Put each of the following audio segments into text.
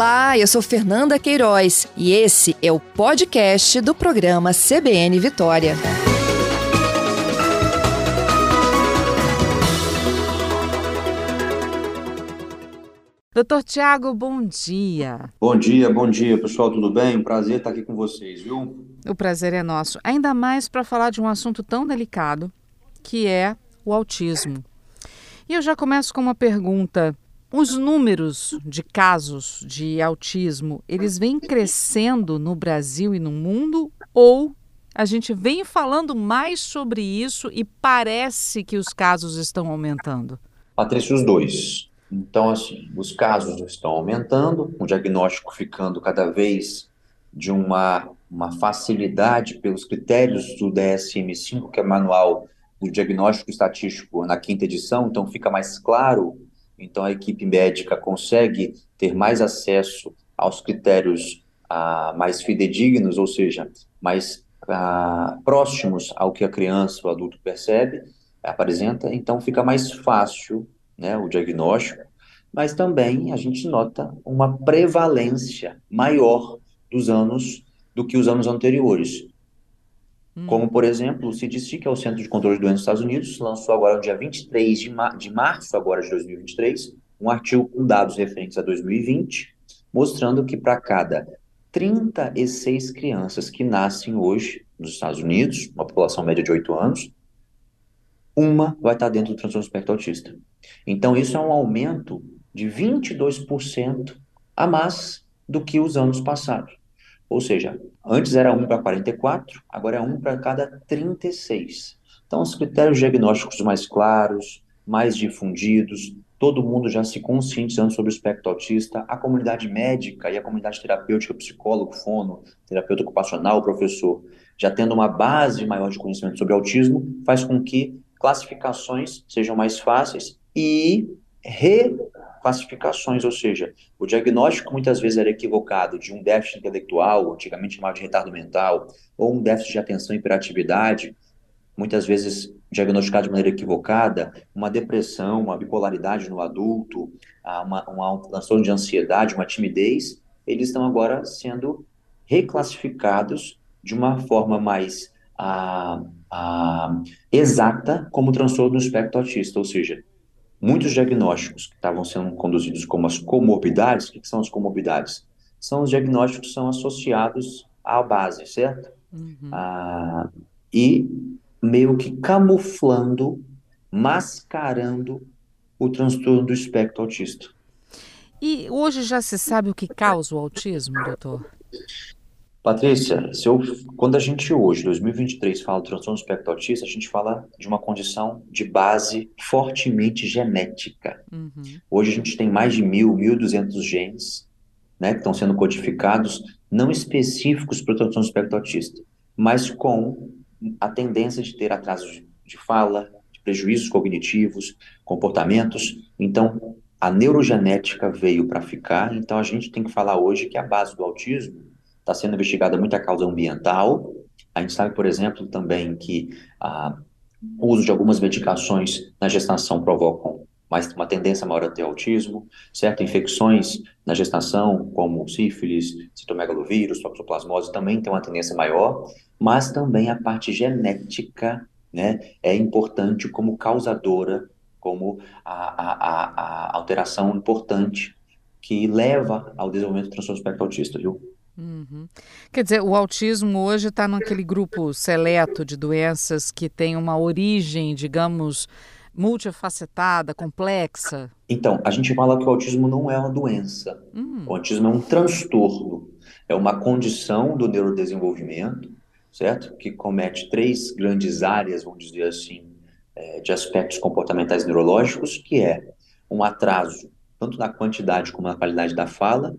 Olá, eu sou Fernanda Queiroz e esse é o podcast do programa CBN Vitória. Doutor Tiago, bom dia. Bom dia, bom dia, pessoal, tudo bem? Prazer estar aqui com vocês, viu? O prazer é nosso, ainda mais para falar de um assunto tão delicado que é o autismo. E eu já começo com uma pergunta. Os números de casos de autismo, eles vêm crescendo no Brasil e no mundo ou a gente vem falando mais sobre isso e parece que os casos estão aumentando? Patrícia, os dois. Então, assim, os casos estão aumentando, o diagnóstico ficando cada vez de uma, uma facilidade pelos critérios do DSM-5, que é manual do diagnóstico estatístico na quinta edição, então fica mais claro, então a equipe médica consegue ter mais acesso aos critérios ah, mais fidedignos, ou seja, mais ah, próximos ao que a criança, o adulto percebe, apresenta, então fica mais fácil né, o diagnóstico, mas também a gente nota uma prevalência maior dos anos do que os anos anteriores. Hum. Como, por exemplo, o CDC, que é o Centro de Controle de Doenças dos Estados Unidos, lançou agora no dia 23 de, mar de março agora de 2023, um artigo com dados referentes a 2020, mostrando que para cada 36 crianças que nascem hoje nos Estados Unidos, uma população média de 8 anos, uma vai estar dentro do transtorno espectro autista. Então, isso é um aumento de 22% a mais do que os anos passados. Ou seja, antes era 1 para 44, agora é 1 para cada 36. Então, os critérios diagnósticos mais claros, mais difundidos, todo mundo já se conscientizando sobre o espectro autista, a comunidade médica e a comunidade terapêutica, psicólogo, fono, terapeuta ocupacional, professor, já tendo uma base maior de conhecimento sobre autismo, faz com que classificações sejam mais fáceis e re classificações, ou seja, o diagnóstico muitas vezes era equivocado de um déficit intelectual, antigamente chamado de retardo mental, ou um déficit de atenção e hiperatividade, muitas vezes diagnosticado de maneira equivocada, uma depressão, uma bipolaridade no adulto, uma, uma transtorno de ansiedade, uma timidez, eles estão agora sendo reclassificados de uma forma mais ah, ah, exata como transtorno do espectro autista, ou seja, muitos diagnósticos que estavam sendo conduzidos como as comorbidades, o que, são as comorbidades? São os diagnósticos que são associados à base, certo? Uhum. Ah, e meio que camuflando, mascarando o transtorno do espectro autista. E hoje já se sabe o que causa o autismo, doutor? Patrícia, se eu, quando a gente hoje, 2023, fala de transtorno do espectro autista, a gente fala de uma condição de base fortemente genética. Uhum. Hoje a gente tem mais de mil, mil duzentos genes né, que estão sendo codificados, não específicos para o transtorno do espectro autista, mas com a tendência de ter atrasos de, de fala, de prejuízos cognitivos, comportamentos. Então, a neurogenética veio para ficar, então a gente tem que falar hoje que a base do autismo está sendo investigada muita causa ambiental. A gente sabe, por exemplo, também que ah, o uso de algumas medicações na gestação provocam mais, uma tendência maior a ter autismo, certo? Infecções na gestação, como sífilis, citomegalovírus, toxoplasmose, também tem uma tendência maior, mas também a parte genética né, é importante como causadora, como a, a, a, a alteração importante que leva ao desenvolvimento do transtorno espectro autista, viu? Uhum. Quer dizer, o autismo hoje está naquele grupo seleto de doenças que tem uma origem, digamos, multifacetada, complexa? Então, a gente fala que o autismo não é uma doença. Hum. O autismo é um transtorno. É uma condição do neurodesenvolvimento, certo? Que comete três grandes áreas, vamos dizer assim, é, de aspectos comportamentais neurológicos, que é um atraso, tanto na quantidade como na qualidade da fala,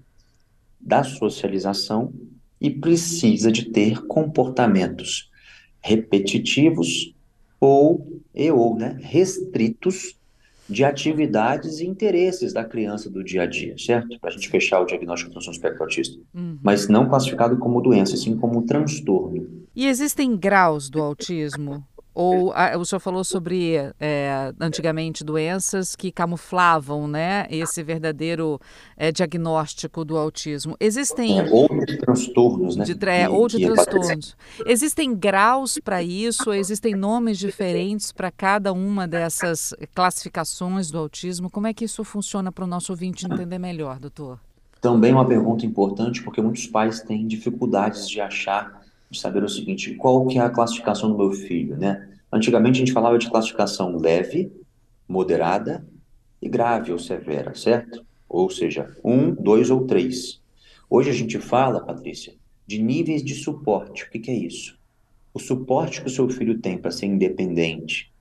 da socialização e precisa de ter comportamentos repetitivos ou e ou né, restritos de atividades e interesses da criança do dia a dia, certo? Para a gente fechar o diagnóstico de transtorno espectro autista. Uhum. Mas não classificado como doença, sim como transtorno. E existem graus do autismo? Ou a, o senhor falou sobre é, antigamente doenças que camuflavam, né, esse verdadeiro é, diagnóstico do autismo. Existem é, ou de transtornos, né? De, é, ou de transtornos. Existem graus para isso? Existem nomes diferentes para cada uma dessas classificações do autismo? Como é que isso funciona para o nosso ouvinte entender melhor, doutor? Também uma pergunta importante, porque muitos pais têm dificuldades de achar de saber o seguinte, qual que é a classificação do meu filho, né? Antigamente a gente falava de classificação leve, moderada e grave ou severa, certo? Ou seja, um, dois ou três. Hoje a gente fala, Patrícia, de níveis de suporte. O que, que é isso? O suporte que o seu filho tem para ser independente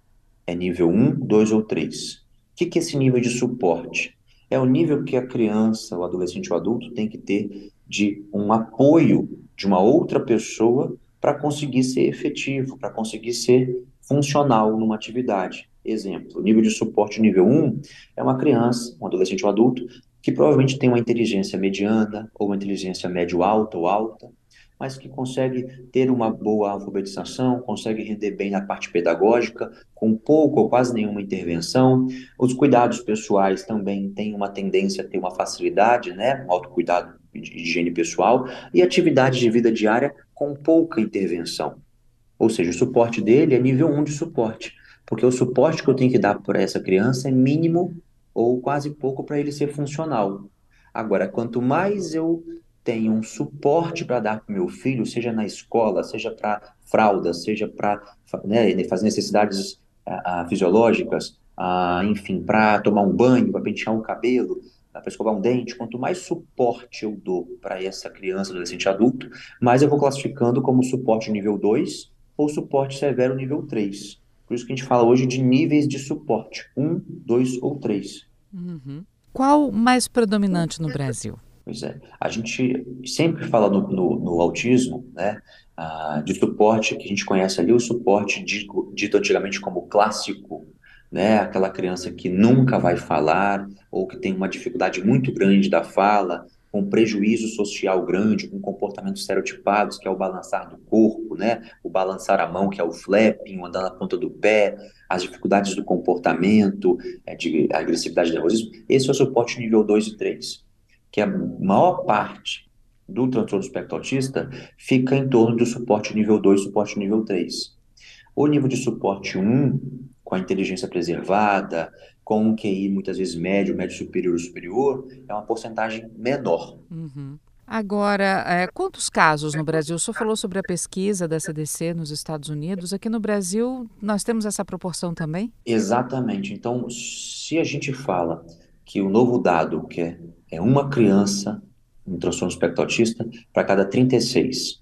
é nível 1, 2 ou 3. O que, que é esse nível de suporte? É o nível que a criança, o adolescente ou adulto tem que ter de um apoio de uma outra pessoa para conseguir ser efetivo, para conseguir ser funcional numa atividade. Exemplo, nível de suporte nível 1 é uma criança, um adolescente ou adulto, que provavelmente tem uma inteligência mediana, ou uma inteligência médio-alta ou alta, mas que consegue ter uma boa alfabetização, consegue render bem na parte pedagógica, com pouco ou quase nenhuma intervenção. Os cuidados pessoais também têm uma tendência a ter uma facilidade, né? Um autocuidado de higiene pessoal e atividade de vida diária com pouca intervenção. Ou seja, o suporte dele é nível 1 de suporte, porque o suporte que eu tenho que dar para essa criança é mínimo ou quase pouco para ele ser funcional. Agora, quanto mais eu tenho um suporte para dar para o meu filho, seja na escola, seja para fralda, seja para né, fazer necessidades uh, fisiológicas, uh, enfim, para tomar um banho, para pentear o cabelo, para escovar um dente, quanto mais suporte eu dou para essa criança, adolescente adulto, mais eu vou classificando como suporte nível 2 ou suporte severo nível 3. Por isso que a gente fala hoje de níveis de suporte, 1, 2 ou 3. Uhum. Qual mais predominante no Brasil? Pois é, a gente sempre fala no, no, no autismo, né, ah, de suporte que a gente conhece ali, o suporte dito, dito antigamente como clássico, né? Aquela criança que nunca vai falar ou que tem uma dificuldade muito grande da fala, com prejuízo social grande, com comportamentos estereotipados, que é o balançar do corpo, né? O balançar a mão, que é o flapping, o andar na ponta do pé, as dificuldades do comportamento, é, de agressividade e nervosismo. Esse é o suporte nível 2 e 3, que a maior parte do transtorno espectro autista fica em torno do suporte nível 2 e suporte nível 3. O nível de suporte 1 com a inteligência preservada, com um QI muitas vezes médio, médio superior superior, é uma porcentagem menor. Uhum. Agora, é, quantos casos no Brasil? O senhor falou sobre a pesquisa da CDC nos Estados Unidos. Aqui no Brasil, nós temos essa proporção também? Exatamente. Então, se a gente fala que o novo dado, que é, é uma criança um transtorno espectro autista para cada 36.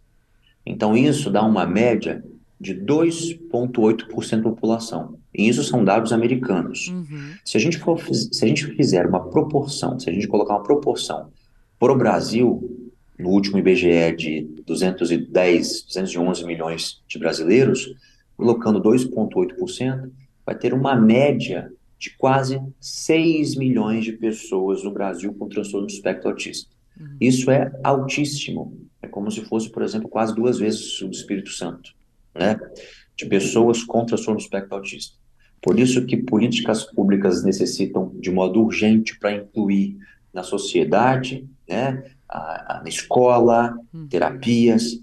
Então, isso dá uma média de 2,8% da população. E isso são dados americanos. Uhum. Se, a gente for, se a gente fizer uma proporção, se a gente colocar uma proporção para o Brasil, no último IBGE de 210, 211 milhões de brasileiros, colocando 2,8%, vai ter uma média de quase 6 milhões de pessoas no Brasil com transtorno do espectro autista. Uhum. Isso é altíssimo. É como se fosse, por exemplo, quase duas vezes o do Espírito Santo né, de pessoas com transtorno espectro autista. Por isso que políticas públicas necessitam de modo urgente para incluir na sociedade, né, a, a, na escola, hum. terapias.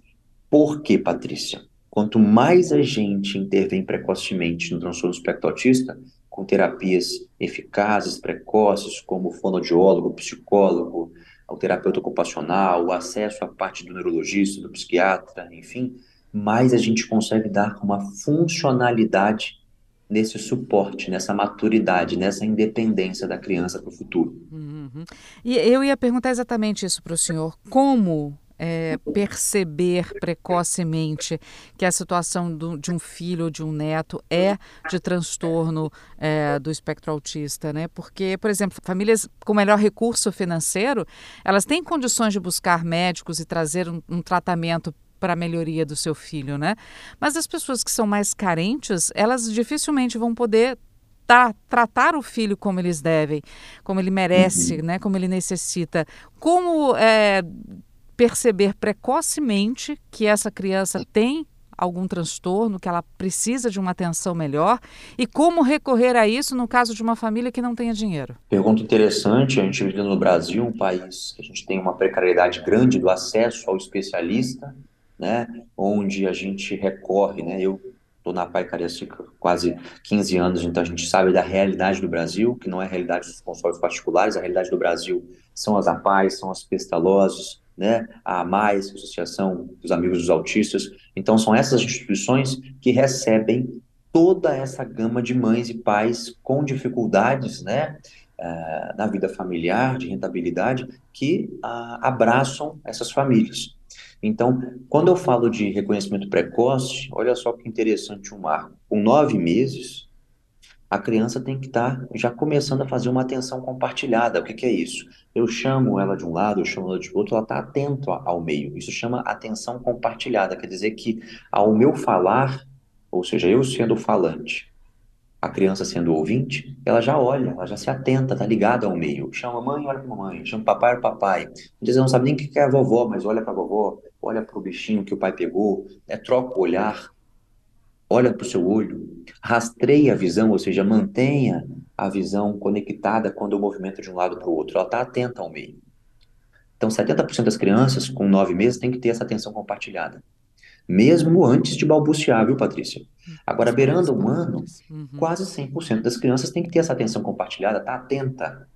Por quê, Patrícia? Quanto mais a gente intervém precocemente no transtorno espectro autista, com terapias eficazes, precoces, como fonoaudiólogo, psicólogo, o terapeuta ocupacional, o acesso à parte do neurologista, do psiquiatra, enfim, mais a gente consegue dar uma funcionalidade nesse suporte, nessa maturidade, nessa independência da criança para o futuro. Uhum. E eu ia perguntar exatamente isso para o senhor: como é, perceber precocemente que a situação do, de um filho ou de um neto é de transtorno é, do espectro autista, né? Porque, por exemplo, famílias com melhor recurso financeiro, elas têm condições de buscar médicos e trazer um, um tratamento para a melhoria do seu filho, né? Mas as pessoas que são mais carentes, elas dificilmente vão poder tá, tratar o filho como eles devem, como ele merece, uhum. né? Como ele necessita. Como é, perceber precocemente que essa criança tem algum transtorno, que ela precisa de uma atenção melhor e como recorrer a isso no caso de uma família que não tenha dinheiro? Pergunta interessante. A gente vive no Brasil, um país que a gente tem uma precariedade grande do acesso ao especialista, né? Onde a gente recorre, né? Eu estou na Pai Cariacica quase 15 anos, então a gente sabe da realidade do Brasil, que não é a realidade dos consórcios particulares, a realidade do Brasil são as APAES, são as pestalozes, né, a AMAIS, a Associação dos Amigos dos Autistas. Então, são essas instituições que recebem toda essa gama de mães e pais com dificuldades, né, uh, na vida familiar, de rentabilidade, que uh, abraçam essas famílias. Então, quando eu falo de reconhecimento precoce, olha só que interessante o um marco. Com nove meses, a criança tem que estar tá já começando a fazer uma atenção compartilhada. O que, que, é isso? Eu chamo ela de um lado, eu chamo ela de outro, ela está atento ao meio. Isso chama atenção compartilhada, quer dizer que ao meu falar, ou seja, eu sendo falante, a criança sendo ouvinte, ela já olha, ela já se atenta, está ligada ao meio. Chama mamãe, olha para mamãe, chama papai, olha papai. Às vezes não sabe nem o que é a vovó, mas olha para a vovó, olha para o bichinho que o pai pegou, né? troca o olhar, olha para o seu olho, rastreia a visão, ou seja, mantenha a visão conectada quando eu movimento de um lado para o outro. Ela está atenta ao meio. Então, 70% das crianças com nove meses têm que ter essa atenção compartilhada. Mesmo antes de balbuciar, viu, Patrícia? Agora, beirando um ano, uhum. quase 100% das crianças têm que ter essa atenção compartilhada, tá atenta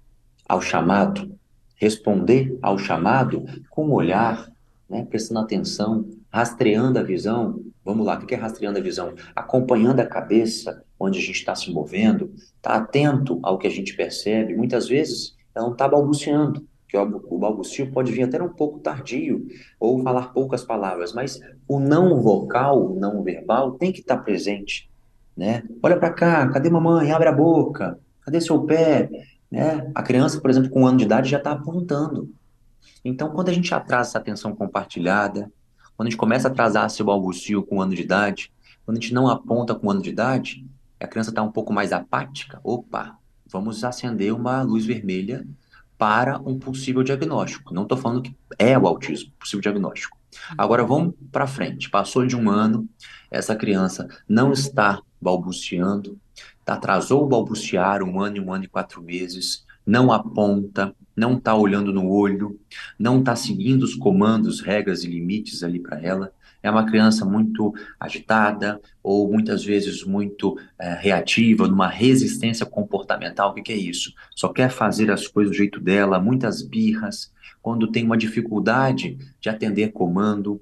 ao chamado, responder ao chamado com um olhar, né, prestando atenção, rastreando a visão. Vamos lá, o que é rastreando a visão? Acompanhando a cabeça, onde a gente está se movendo, está atento ao que a gente percebe. Muitas vezes ela não está balbuciando, que o balbucio pode vir até um pouco tardio, ou falar poucas palavras, mas o não vocal, o não verbal, tem que estar tá presente. Né? Olha para cá, cadê mamãe? Abre a boca, cadê seu pé? Né? A criança, por exemplo, com um ano de idade já está apontando. Então, quando a gente atrasa essa atenção compartilhada, quando a gente começa a atrasar seu balbucio com um ano de idade, quando a gente não aponta com um ano de idade, a criança está um pouco mais apática, opa, vamos acender uma luz vermelha para um possível diagnóstico. Não estou falando que é o autismo, possível diagnóstico. Agora vamos para frente. Passou de um ano, essa criança não está balbuciando, atrasou o balbuciar um ano e um ano e quatro meses, não aponta, não está olhando no olho, não está seguindo os comandos, regras e limites ali para ela. É uma criança muito agitada ou muitas vezes muito é, reativa, numa resistência comportamental. O que, que é isso? Só quer fazer as coisas do jeito dela, muitas birras. Quando tem uma dificuldade de atender comando,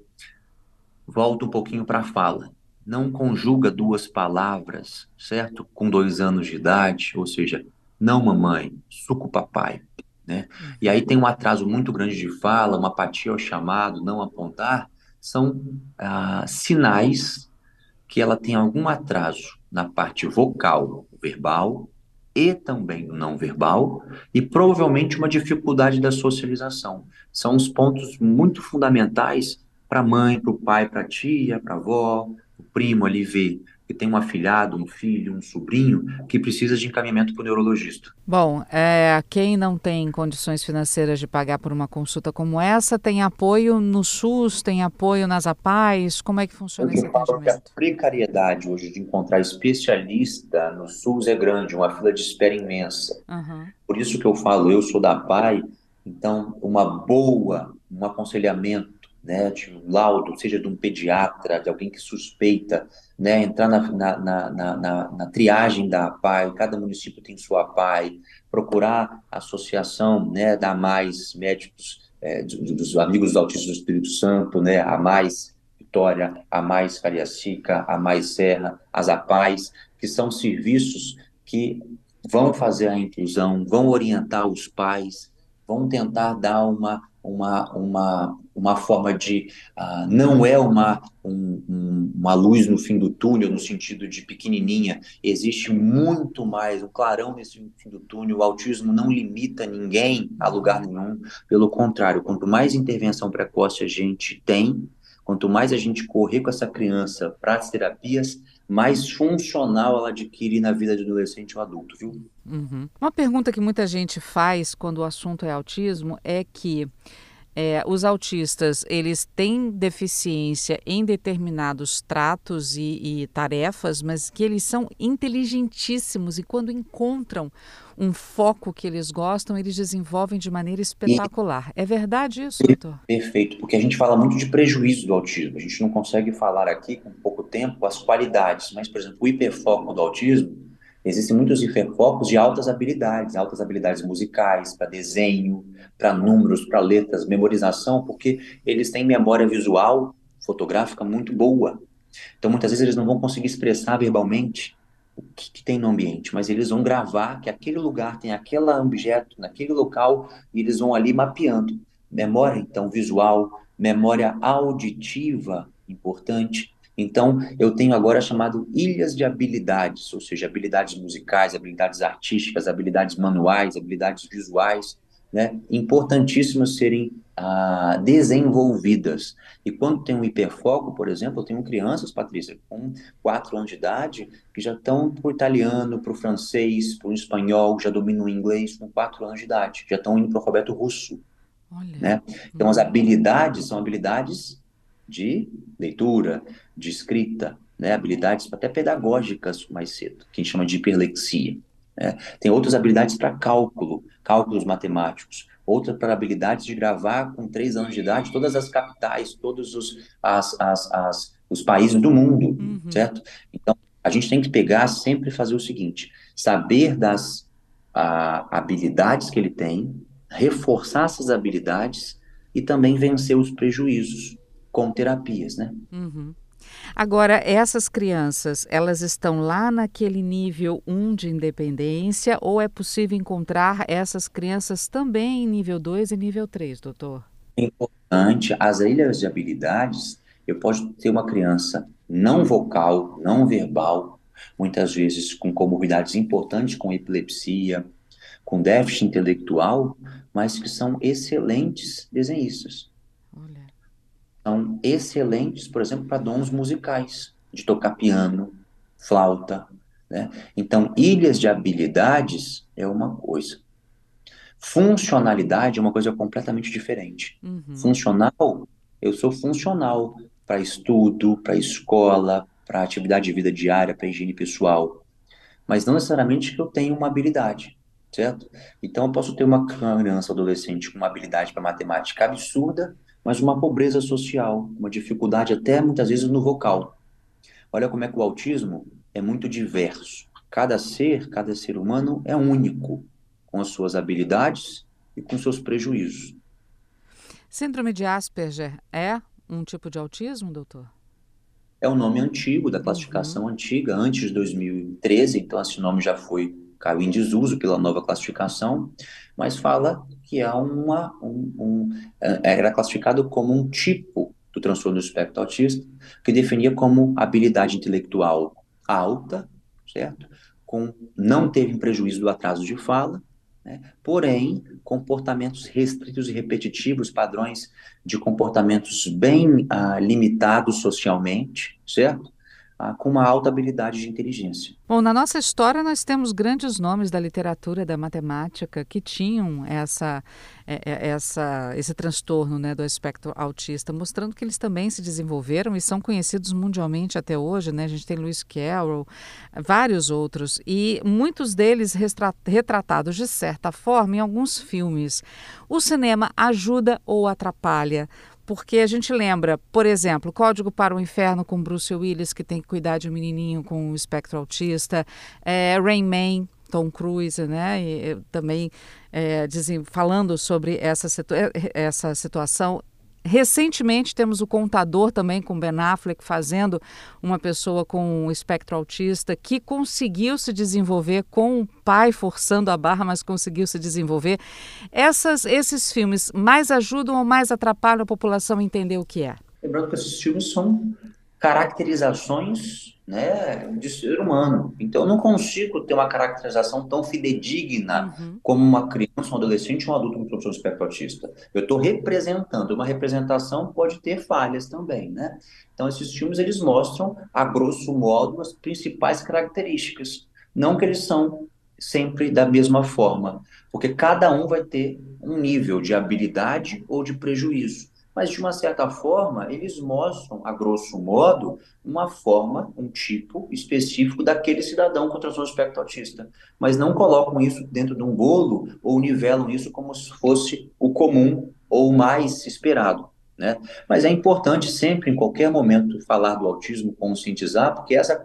volta um pouquinho para a fala. Não conjuga duas palavras, certo? Com dois anos de idade, ou seja, não mamãe, suco papai. Né? E aí tem um atraso muito grande de fala, uma apatia ao chamado, não apontar, são ah, sinais que ela tem algum atraso na parte vocal, verbal e também não verbal, e provavelmente uma dificuldade da socialização. São os pontos muito fundamentais para a mãe, para o pai, para a tia, para a avó, o primo ali ver que tem um afilhado, um filho, um sobrinho que precisa de encaminhamento para o neurologista. Bom, é, quem não tem condições financeiras de pagar por uma consulta como essa, tem apoio no SUS, tem apoio nas APAES? Como é que funciona esse atendimento? Que a precariedade hoje de encontrar especialista no SUS é grande, uma fila de espera imensa. Uhum. Por isso que eu falo, eu sou da APAE, então uma boa, um aconselhamento né, de um laudo, seja de um pediatra, de alguém que suspeita, né, entrar na, na, na, na, na triagem da APAI, cada município tem sua APAI, procurar a associação, né, da Mais Médicos, é, dos Amigos dos Autistas do Espírito Santo, né, a Mais Vitória, a Mais Cariacica, a Mais Serra, as APAIs, que são serviços que vão fazer a inclusão, vão orientar os pais, vão tentar dar uma uma, uma, uma forma de. Uh, não é uma, um, um, uma luz no fim do túnel, no sentido de pequenininha, existe muito mais, um clarão nesse fim do túnel. O autismo não limita ninguém a lugar nenhum, pelo contrário, quanto mais intervenção precoce a gente tem, quanto mais a gente correr com essa criança para as terapias, mais funcional ela adquire na vida de adolescente ou adulto, viu? Uhum. Uma pergunta que muita gente faz quando o assunto é autismo é que é, os autistas eles têm deficiência em determinados tratos e, e tarefas, mas que eles são inteligentíssimos e quando encontram um foco que eles gostam, eles desenvolvem de maneira espetacular. E... É verdade isso, doutor? Perfeito, porque a gente fala muito de prejuízo do autismo. A gente não consegue falar aqui com pouco tempo as qualidades, mas, por exemplo, o hiperfoco do autismo Existem muitos hiperfocos de altas habilidades, altas habilidades musicais, para desenho, para números, para letras, memorização, porque eles têm memória visual, fotográfica muito boa. Então, muitas vezes eles não vão conseguir expressar verbalmente o que, que, tem no ambiente, mas eles vão gravar que aquele lugar tem aquele objeto naquele local e eles vão ali mapeando. Memória, então, visual, memória auditiva, importante, então, eu tenho agora chamado ilhas de habilidades, ou seja, habilidades musicais, habilidades artísticas, habilidades manuais, habilidades visuais, né, importantíssimas serem ah, desenvolvidas. E quando tem um hiperfoco, por exemplo, eu tenho crianças, Patrícia, com quatro anos de idade, que já estão para o italiano, para o francês, para o espanhol, já dominam o inglês com quatro anos de idade, já estão indo para o alfabeto russo. Olha. Né? Então, as habilidades são habilidades de leitura, de escrita, né, habilidades até pedagógicas mais cedo, que a gente chama de hiperlexia. Né? Tem outras habilidades para cálculo, cálculos matemáticos, outras para habilidades de gravar com três anos de idade todas as capitais, todos os, as, as, as, os países do mundo, uhum. certo? Então, a gente tem que pegar sempre fazer o seguinte, saber das a, habilidades que ele tem, reforçar essas habilidades e também vencer os prejuízos com terapias, né? Uhum. Agora, essas crianças, elas estão lá naquele nível 1 de independência ou é possível encontrar essas crianças também em nível 2 e nível 3, doutor? É importante, as ilhas de habilidades, eu posso ter uma criança não vocal, não verbal, muitas vezes com comorbidades importantes, com epilepsia, com déficit intelectual, mas que são excelentes desenhistas são excelentes, por exemplo, para dons musicais, de tocar piano, flauta, né? Então, ilhas de habilidades é uma coisa. Funcionalidade é uma coisa completamente diferente. Uhum. Funcional, eu sou funcional para estudo, para escola, para atividade de vida diária, para higiene pessoal. Mas não necessariamente que eu tenha uma habilidade, certo? Então, eu posso ter uma criança, adolescente com uma habilidade para matemática absurda, mas uma pobreza social, uma dificuldade até muitas vezes no vocal. Olha como é que o autismo é muito diverso. Cada ser, cada ser humano é único, com as suas habilidades e com seus prejuízos. Síndrome de Asperger é um tipo de autismo, doutor? É o um nome antigo, da classificação uhum. antiga, antes de 2013, então esse nome já foi caiu em desuso pela nova classificação, mas fala que é uma, um, um, é, era classificado como um tipo do transtorno do espectro autista, que definia como habilidade intelectual alta, certo? Com, não teve prejuízo do atraso de fala, né? porém, comportamentos restritos e repetitivos, padrões de comportamentos bem ah, limitados socialmente, certo? Ah, com uma alta habilidade de inteligência. Bom, na nossa história nós temos grandes nomes da literatura, da matemática, que tinham essa, é, é, essa, esse transtorno né, do espectro autista, mostrando que eles também se desenvolveram e são conhecidos mundialmente até hoje. Né? A gente tem Lewis Carroll, vários outros, e muitos deles retratados de certa forma em alguns filmes. O cinema ajuda ou atrapalha? Porque a gente lembra, por exemplo, Código para o Inferno com Bruce Willis, que tem que cuidar de um menininho com um espectro autista, é, Rain Man, Tom Cruise, né? E, também é, dizem, falando sobre essa, situ essa situação Recentemente temos o Contador também com Ben Affleck fazendo uma pessoa com um espectro autista que conseguiu se desenvolver com o pai forçando a barra, mas conseguiu se desenvolver. Essas, esses filmes mais ajudam ou mais atrapalham a população a entender o que é? Lembrando que esses filmes são caracterizações né, de ser humano. Então, eu não consigo ter uma caracterização tão fidedigna uhum. como uma criança, um adolescente, um adulto com transtorno espectro autista. Eu estou representando. Uma representação pode ter falhas também, né? Então, esses filmes, eles mostram, a grosso modo, as principais características. Não que eles são sempre da mesma forma, porque cada um vai ter um nível de habilidade ou de prejuízo. Mas, de uma certa forma, eles mostram, a grosso modo, uma forma, um tipo específico daquele cidadão com transtorno espectro autista. Mas não colocam isso dentro de um bolo ou nivelam isso como se fosse o comum ou o mais esperado. Né? Mas é importante sempre, em qualquer momento, falar do autismo, conscientizar, porque é essa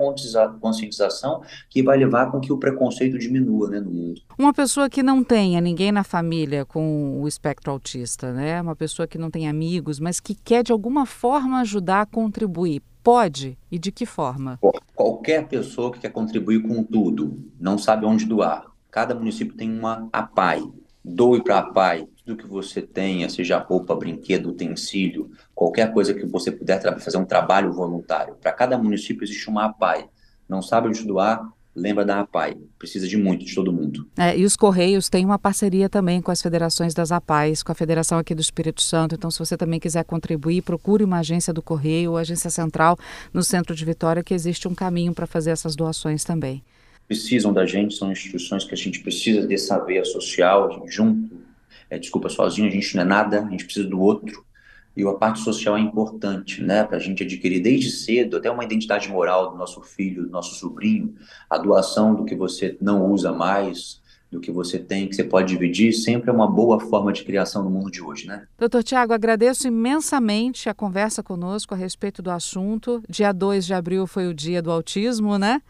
conscientização que vai levar com que o preconceito diminua né, no mundo. Uma pessoa que não tenha ninguém na família com o espectro autista, né? uma pessoa que não tem amigos, mas que quer de alguma forma ajudar a contribuir, pode e de que forma? Qualquer pessoa que quer contribuir com tudo, não sabe onde doar. Cada município tem uma APAI. Doe para a APAI tudo que você tenha, seja roupa, brinquedo, utensílio, qualquer coisa que você puder fazer um trabalho voluntário. Para cada município existe uma APAI. Não sabe onde doar? Lembra da APAI. Precisa de muito, de todo mundo. É, e os Correios têm uma parceria também com as federações das APAIs, com a Federação aqui do Espírito Santo. Então, se você também quiser contribuir, procure uma agência do Correio ou agência central no centro de Vitória, que existe um caminho para fazer essas doações também. Precisam da gente, são instituições que a gente precisa dessa veia social, junto é, desculpa, sozinho a gente não é nada, a gente precisa do outro. E a parte social é importante, né, para a gente adquirir desde cedo até uma identidade moral do nosso filho, do nosso sobrinho, a doação do que você não usa mais, do que você tem, que você pode dividir, sempre é uma boa forma de criação no mundo de hoje, né? Doutor Tiago, agradeço imensamente a conversa conosco a respeito do assunto. Dia 2 de abril foi o dia do autismo, né?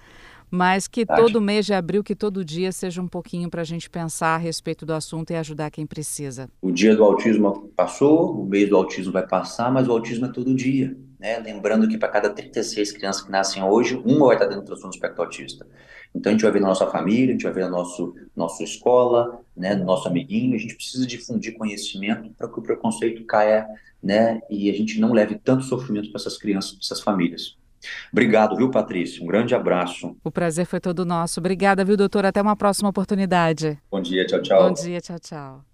Mas que todo mês de abril, que todo dia seja um pouquinho para a gente pensar a respeito do assunto e ajudar quem precisa. O dia do autismo passou, o mês do autismo vai passar, mas o autismo é todo dia. Né? Lembrando que para cada 36 crianças que nascem hoje, uma vai estar dentro do transtorno espectro autista. Então a gente vai ver na nossa família, a gente vai ver na nosso, nossa escola, né, no nosso amiguinho, a gente precisa difundir conhecimento para que o preconceito caia né, e a gente não leve tanto sofrimento para essas crianças, para essas famílias. Obrigado, viu, Patrícia? Um grande abraço. O prazer foi todo nosso. Obrigada, viu, doutor? Até uma próxima oportunidade. Bom dia, tchau, tchau. Bom dia, tchau, tchau.